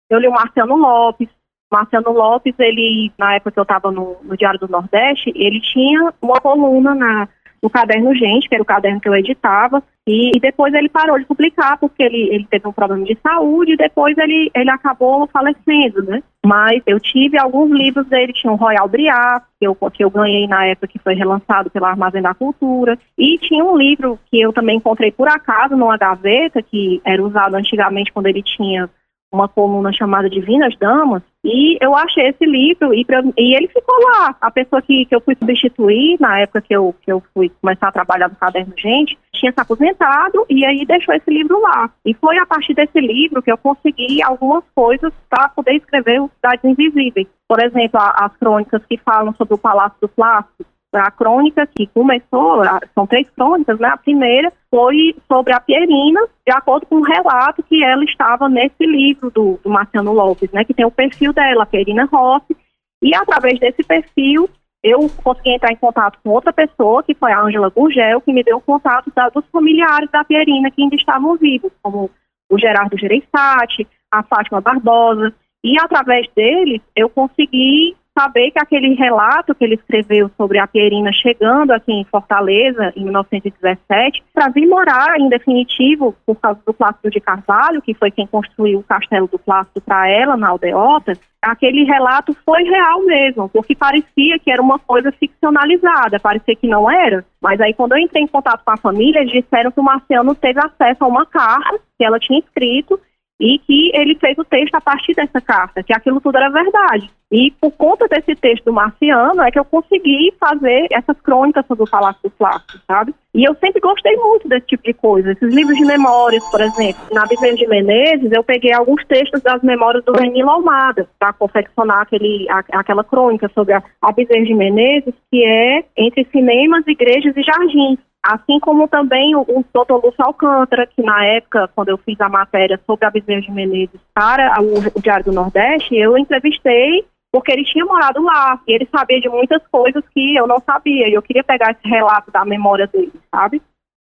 eu li o Marciano Lopes, Marciano Lopes, ele, na época que eu estava no, no Diário do Nordeste, ele tinha uma coluna na, no caderno Gente, que era o caderno que eu editava, e, e, depois ele parou de publicar porque ele, ele teve um problema de saúde e depois ele, ele acabou falecendo, né? Mas eu tive alguns livros dele, tinha o Royal Briar, que eu, que eu ganhei na época que foi relançado pela Armazém da Cultura, e tinha um livro que eu também encontrei por acaso numa gaveta, que era usado antigamente quando ele tinha uma coluna chamada Divinas Damas, e eu achei esse livro e, pra, e ele ficou lá. A pessoa que, que eu fui substituir, na época que eu, que eu fui começar a trabalhar no Caderno Gente, tinha se aposentado e aí deixou esse livro lá. E foi a partir desse livro que eu consegui algumas coisas para poder escrever os Cidades Invisíveis. Por exemplo, a, as crônicas que falam sobre o Palácio do Plástico, a crônica que começou, são três crônicas, né? A primeira foi sobre a Pierina, de acordo com um relato que ela estava nesse livro do, do Marciano Lopes, né? Que tem o perfil dela, a Pierina Rossi, e através desse perfil eu consegui entrar em contato com outra pessoa, que foi a Ângela Gurgel, que me deu o contato da, dos familiares da Pierina que ainda estavam vivos, como o Gerardo Gereissati, a Fátima Barbosa, e através deles eu consegui saber que aquele relato que ele escreveu sobre a Pierina chegando aqui em Fortaleza em 1917, para vir morar em definitivo por causa do Plácido de Carvalho, que foi quem construiu o castelo do Plácido para ela na aldeota, aquele relato foi real mesmo, porque parecia que era uma coisa ficcionalizada, parecia que não era. Mas aí quando eu entrei em contato com a família, eles disseram que o Marciano teve acesso a uma carta que ela tinha escrito e que ele fez o texto a partir dessa carta, que aquilo tudo era verdade. E por conta desse texto do Marciano é que eu consegui fazer essas crônicas sobre o Palácio do Plástico, sabe? E eu sempre gostei muito desse tipo de coisa. Esses livros de memórias, por exemplo. Na Bezerra de Menezes, eu peguei alguns textos das memórias do Danilo Almada para confeccionar aquele, a, aquela crônica sobre a, a de Menezes, que é entre cinemas, igrejas e jardins. Assim como também o, o doutor Lúcio Alcântara, que na época, quando eu fiz a matéria sobre a Bezerra de Menezes para o, o Diário do Nordeste, eu entrevistei porque ele tinha morado lá e ele sabia de muitas coisas que eu não sabia e eu queria pegar esse relato da memória dele, sabe?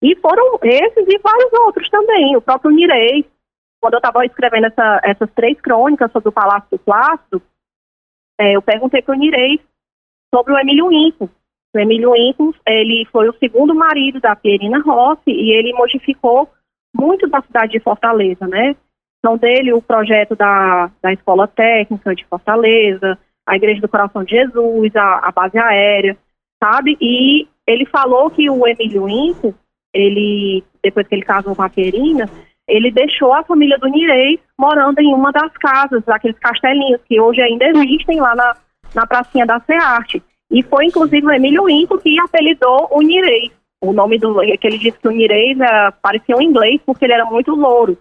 E foram esses e vários outros também. O próprio Nirei, quando eu estava escrevendo essa, essas três crônicas sobre o Palácio do Plácido, é, eu perguntei para o Nirei sobre o Emílio Inco, o Emílio Incos, ele foi o segundo marido da Pierina Rossi e ele modificou muito da cidade de Fortaleza, né? São dele o projeto da, da Escola Técnica de Fortaleza, a Igreja do Coração de Jesus, a, a base aérea, sabe? E ele falou que o Emílio Inco, ele, depois que ele casou com a Pierina, ele deixou a família do Nirei morando em uma das casas, aqueles castelinhos que hoje ainda existem lá na, na pracinha da Cearte. E foi inclusive o Emílio Inco que apelidou o Nirei. O nome do que ele disse que o Nirei é, parecia um inglês porque ele era muito louro.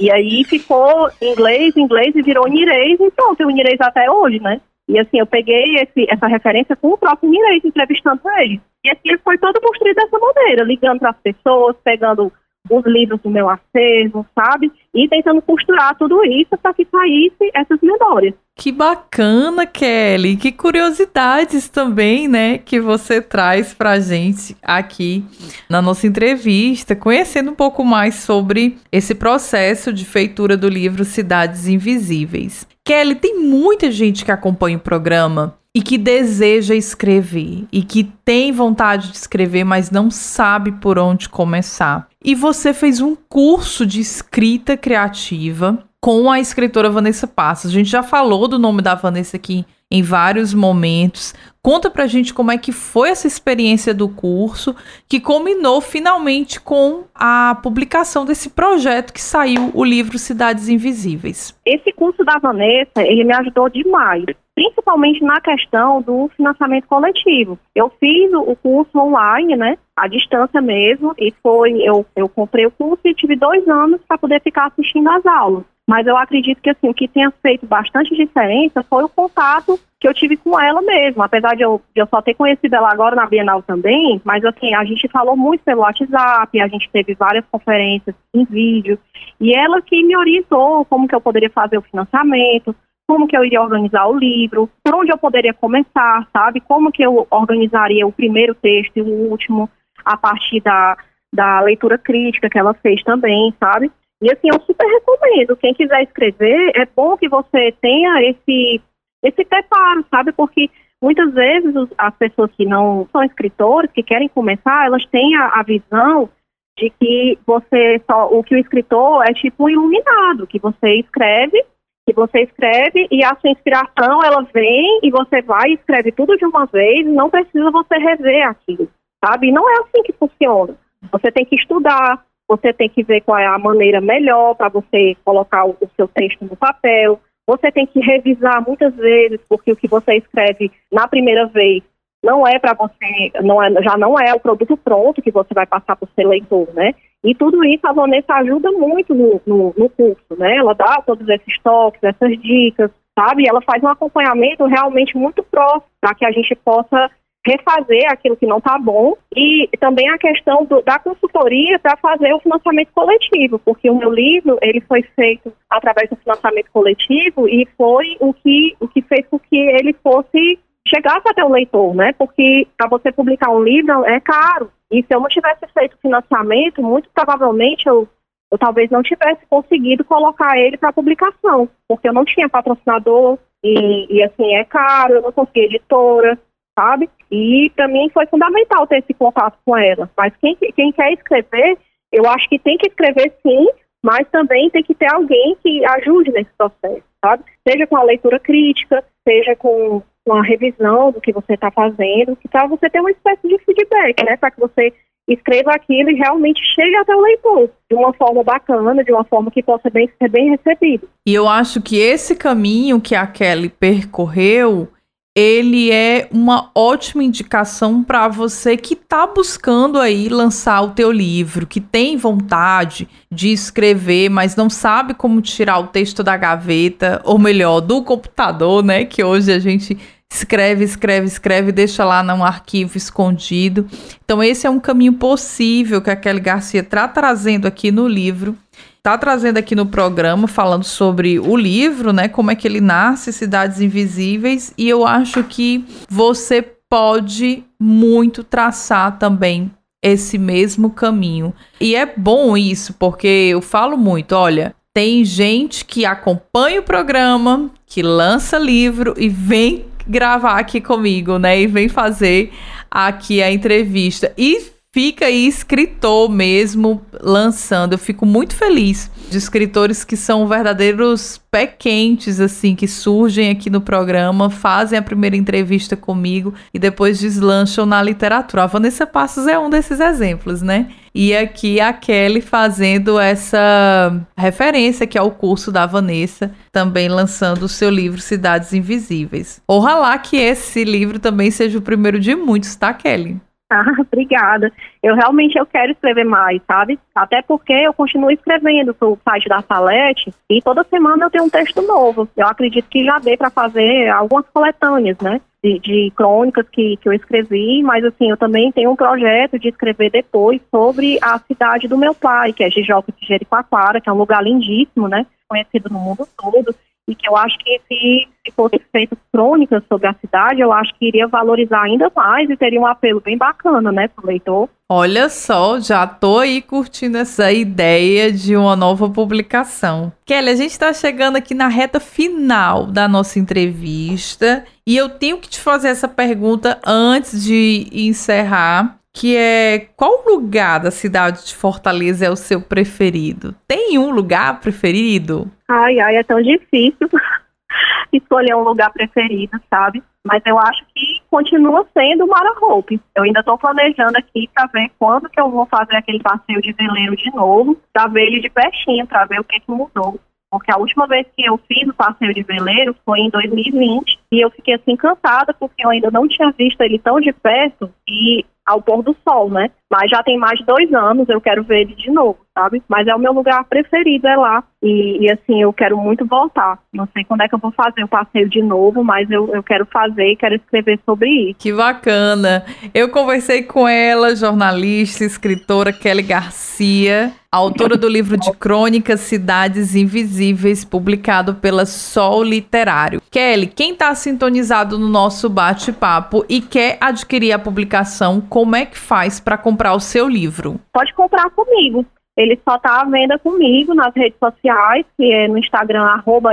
E aí ficou inglês, inglês e virou Nirei e pronto, o Nirei até hoje, né? E assim, eu peguei esse, essa referência com o próprio Nirei entrevistando ele. E assim, ele foi todo construído dessa maneira, ligando para as pessoas, pegando os livros do meu acervo, sabe? E tentando costurar tudo isso para que saísse essas memórias. Que bacana, Kelly. Que curiosidades também, né, que você traz pra gente aqui na nossa entrevista, conhecendo um pouco mais sobre esse processo de feitura do livro Cidades Invisíveis. Kelly, tem muita gente que acompanha o programa e que deseja escrever e que tem vontade de escrever, mas não sabe por onde começar. E você fez um curso de escrita criativa com a escritora Vanessa Passos. A gente já falou do nome da Vanessa aqui em vários momentos. Conta pra gente como é que foi essa experiência do curso, que culminou finalmente com a publicação desse projeto que saiu, o livro Cidades Invisíveis. Esse curso da Vanessa, ele me ajudou demais, principalmente na questão do financiamento coletivo. Eu fiz o curso online, né, à distância mesmo, e foi, eu, eu comprei o curso e tive dois anos para poder ficar assistindo às aulas. Mas eu acredito que assim, o que tenha feito bastante diferença foi o contato que eu tive com ela mesmo. Apesar de eu, de eu só ter conhecido ela agora na Bienal também, mas assim, a gente falou muito pelo WhatsApp, a gente teve várias conferências em vídeo, e ela que me orientou como que eu poderia fazer o financiamento, como que eu iria organizar o livro, por onde eu poderia começar, sabe? Como que eu organizaria o primeiro texto e o último a partir da, da leitura crítica que ela fez também, sabe? E assim, eu super recomendo. Quem quiser escrever, é bom que você tenha esse, esse preparo, sabe? Porque muitas vezes as pessoas que não são escritores, que querem começar, elas têm a, a visão de que você só, o que o escritor é tipo um iluminado, que você escreve, que você escreve e a sua inspiração ela vem e você vai e escreve tudo de uma vez, não precisa você rever aquilo, sabe? Não é assim que funciona. Você tem que estudar, você tem que ver qual é a maneira melhor para você colocar o, o seu texto no papel. Você tem que revisar muitas vezes, porque o que você escreve na primeira vez não é para você, não é, já não é o produto pronto que você vai passar para o seu leitor, né? E tudo isso a Vanessa ajuda muito no, no, no, curso, né? Ela dá todos esses toques, essas dicas, sabe? Ela faz um acompanhamento realmente muito próximo para que a gente possa refazer aquilo que não está bom e também a questão do, da consultoria para fazer o financiamento coletivo, porque o meu livro ele foi feito através do financiamento coletivo e foi o que o que fez com que ele fosse chegasse até o leitor, né? Porque para você publicar um livro é caro e se eu não tivesse feito financiamento, muito provavelmente eu eu talvez não tivesse conseguido colocar ele para publicação, porque eu não tinha patrocinador e, e assim é caro, eu não conseguia editora, sabe? E para mim foi fundamental ter esse contato com ela. Mas quem, quem quer escrever, eu acho que tem que escrever sim, mas também tem que ter alguém que ajude nesse processo, sabe? Seja com a leitura crítica, seja com, com a revisão do que você está fazendo, que para você ter uma espécie de feedback, né? Para que você escreva aquilo e realmente chegue até o leitor de uma forma bacana, de uma forma que possa bem, ser bem recebido. E eu acho que esse caminho que a Kelly percorreu, ele é uma ótima indicação para você que está buscando aí lançar o teu livro, que tem vontade de escrever, mas não sabe como tirar o texto da gaveta, ou melhor, do computador, né? Que hoje a gente escreve, escreve, escreve, deixa lá num arquivo escondido. Então esse é um caminho possível que a Kelly Garcia está trazendo aqui no livro está trazendo aqui no programa, falando sobre o livro, né? Como é que ele nasce, Cidades Invisíveis, e eu acho que você pode muito traçar também esse mesmo caminho. E é bom isso, porque eu falo muito, olha, tem gente que acompanha o programa, que lança livro e vem gravar aqui comigo, né? E vem fazer aqui a entrevista. E fica aí escritor mesmo lançando. Eu fico muito feliz de escritores que são verdadeiros pé quentes, assim, que surgem aqui no programa, fazem a primeira entrevista comigo e depois deslancham na literatura. A Vanessa Passos é um desses exemplos, né? E aqui a Kelly fazendo essa referência que é o curso da Vanessa, também lançando o seu livro Cidades Invisíveis. Ojalá que esse livro também seja o primeiro de muitos, tá, Kelly? Ah, obrigada. Eu realmente eu quero escrever mais, sabe? Até porque eu continuo escrevendo para o site da Salete e toda semana eu tenho um texto novo. Eu acredito que já dê para fazer algumas coletâneas, né? De, de, crônicas que, que eu escrevi, mas assim, eu também tenho um projeto de escrever depois sobre a cidade do meu pai, que é Jijoca de Jericoacoara, que é um lugar lindíssimo, né? Conhecido no mundo todo e que eu acho que se, se fosse feito crônicas sobre a cidade, eu acho que iria valorizar ainda mais e teria um apelo bem bacana, né, para o leitor. Olha só, já tô aí curtindo essa ideia de uma nova publicação. Kelly, a gente está chegando aqui na reta final da nossa entrevista e eu tenho que te fazer essa pergunta antes de encerrar que é qual lugar da cidade de Fortaleza é o seu preferido? Tem um lugar preferido? Ai, ai, é tão difícil escolher um lugar preferido, sabe? Mas eu acho que continua sendo o Mara Hope. Eu ainda estou planejando aqui para ver quando que eu vou fazer aquele passeio de veleiro de novo, para ver ele de pertinho, para ver o que, que mudou. Porque a última vez que eu fiz o passeio de veleiro foi em 2020 e eu fiquei assim encantada porque eu ainda não tinha visto ele tão de perto e ao pôr do sol, né? Mas já tem mais de dois anos, eu quero ver ele de novo, sabe? Mas é o meu lugar preferido, é lá. E, e, assim, eu quero muito voltar. Não sei quando é que eu vou fazer o passeio de novo, mas eu, eu quero fazer e quero escrever sobre isso. Que bacana! Eu conversei com ela, jornalista, escritora Kelly Garcia, autora do livro de crônicas Cidades Invisíveis, publicado pela Sol Literário. Kelly, quem está sintonizado no nosso bate-papo e quer adquirir a publicação, como é que faz para comprar o seu livro? Pode comprar comigo. Ele só está à venda comigo nas redes sociais, que é no Instagram, arroba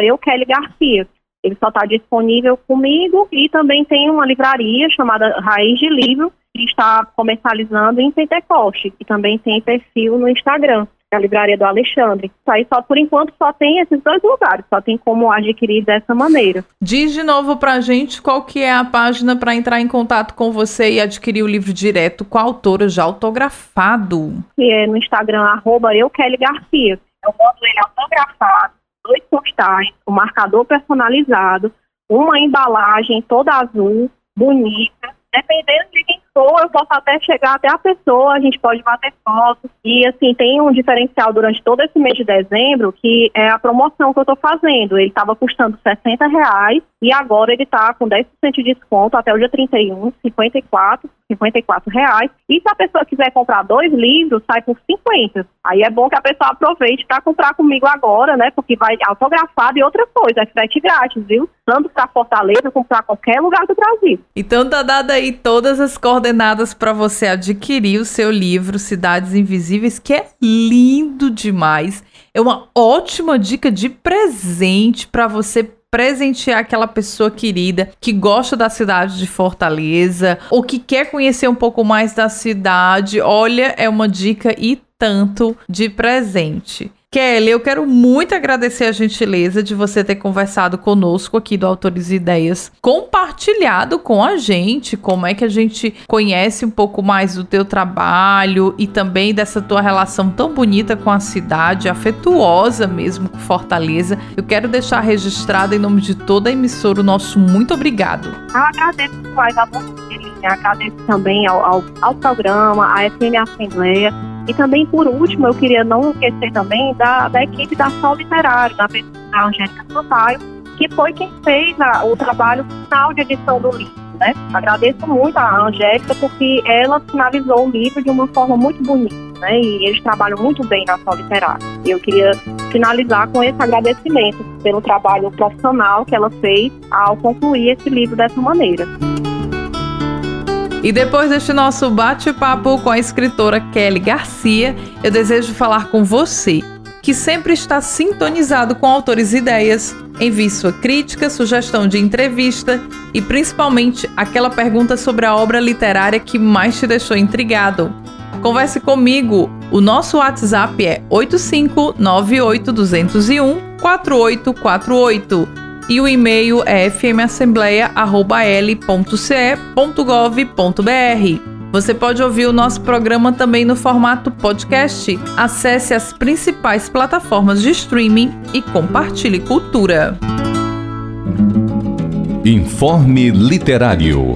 Garcia. Ele só está disponível comigo e também tem uma livraria chamada Raiz de Livro, que está comercializando em Pentecoste, e também tem perfil no Instagram a livraria do Alexandre. Isso aí só por enquanto só tem esses dois lugares, só tem como adquirir dessa maneira. Diz de novo pra gente qual que é a página para entrar em contato com você e adquirir o livro direto com a autora já autografado. Que é no Instagram, arroba eu, Kelly Garcia. Eu boto ele autografado, dois postais, um marcador personalizado, uma embalagem toda azul, bonita, dependendo de quem for, eu posso até chegar até a pessoa, a gente pode bater fotos. E assim, tem um diferencial durante todo esse mês de dezembro, que é a promoção que eu estou fazendo. Ele estava custando 60 reais e agora ele está com 10% de desconto até o dia 31, 54, 54 reais. E se a pessoa quiser comprar dois livros, sai por 50. Aí é bom que a pessoa aproveite para comprar comigo agora, né? Porque vai autografado e outra coisa, é frete grátis, viu? Tanto para Fortaleza como para qualquer lugar do Brasil. Então tá dada aí todas as coordenadas para você adquirir o seu livro Cidades Invisíveis, que é lindo demais. É uma ótima dica de presente para você presentear aquela pessoa querida que gosta da cidade de Fortaleza ou que quer conhecer um pouco mais da cidade. Olha, é uma dica e tanto de presente. Kelly, eu quero muito agradecer a gentileza de você ter conversado conosco aqui do Autores e Ideias, compartilhado com a gente como é que a gente conhece um pouco mais do teu trabalho e também dessa tua relação tão bonita com a cidade, afetuosa mesmo com Fortaleza. Eu quero deixar registrado em nome de toda a emissora o nosso muito obrigado. Eu agradeço mais a você, agradeço também ao, ao, ao programa, à FM Assembleia e também, por último, eu queria não esquecer também da, da equipe da Sol Literário, da, da Angélica Sampaio, que foi quem fez a, o trabalho final de edição do livro. Né? Agradeço muito a Angélica porque ela finalizou o livro de uma forma muito bonita. Né? E eles trabalham muito bem na Sol Literário. Eu queria finalizar com esse agradecimento pelo trabalho profissional que ela fez ao concluir esse livro dessa maneira. E depois deste nosso bate-papo com a escritora Kelly Garcia, eu desejo falar com você, que sempre está sintonizado com autores e ideias. Envie sua crítica, sugestão de entrevista e principalmente aquela pergunta sobre a obra literária que mais te deixou intrigado. Converse comigo. O nosso WhatsApp é 8598201 4848 e o e-mail é fmassembleia.l.ce.gov.br. Você pode ouvir o nosso programa também no formato podcast. Acesse as principais plataformas de streaming e compartilhe cultura. Informe Literário.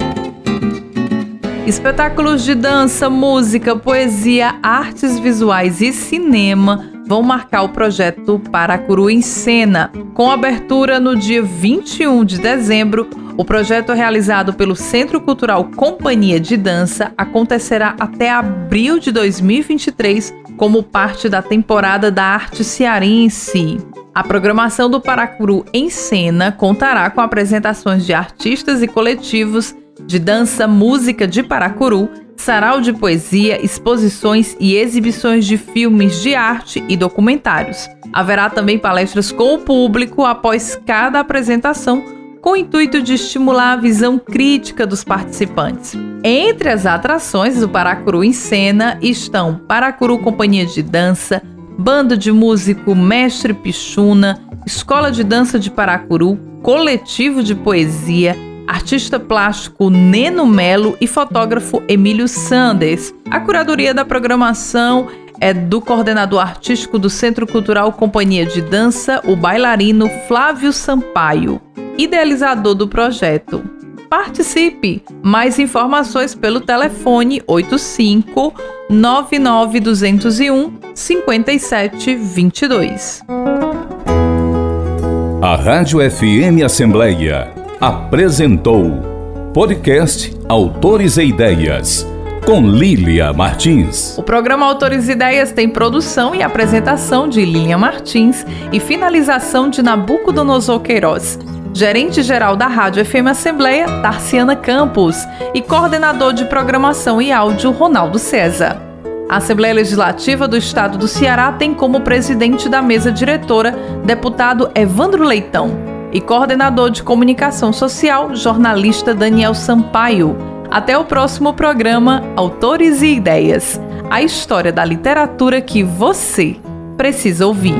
Espetáculos de dança, música, poesia, artes visuais e cinema vão marcar o projeto Paracuru em Cena. Com abertura no dia 21 de dezembro, o projeto realizado pelo Centro Cultural Companhia de Dança acontecerá até abril de 2023 como parte da temporada da arte cearense. A programação do Paracuru em Cena contará com apresentações de artistas e coletivos de dança, música de Paracuru, sarau de poesia, exposições e exibições de filmes de arte e documentários. Haverá também palestras com o público após cada apresentação, com o intuito de estimular a visão crítica dos participantes. Entre as atrações do Paracuru em Cena estão Paracuru Companhia de Dança, Bando de Músico Mestre Pichuna, Escola de Dança de Paracuru, Coletivo de Poesia, artista plástico Neno Melo e fotógrafo Emílio Sanders. A curadoria da programação é do coordenador artístico do Centro Cultural Companhia de Dança, o bailarino Flávio Sampaio, idealizador do projeto. Participe! Mais informações pelo telefone 85 99201 5722. A Rádio FM Assembleia apresentou podcast Autores e Ideias com Lília Martins. O programa Autores e Ideias tem produção e apresentação de Lília Martins e finalização de Nabucodonosor Queiroz. Gerente-geral da Rádio FM Assembleia, Tarciana Campos, e coordenador de programação e áudio, Ronaldo César. A Assembleia Legislativa do Estado do Ceará tem como presidente da mesa diretora deputado Evandro Leitão e coordenador de comunicação social, jornalista Daniel Sampaio. Até o próximo programa Autores e Ideias a história da literatura que você precisa ouvir.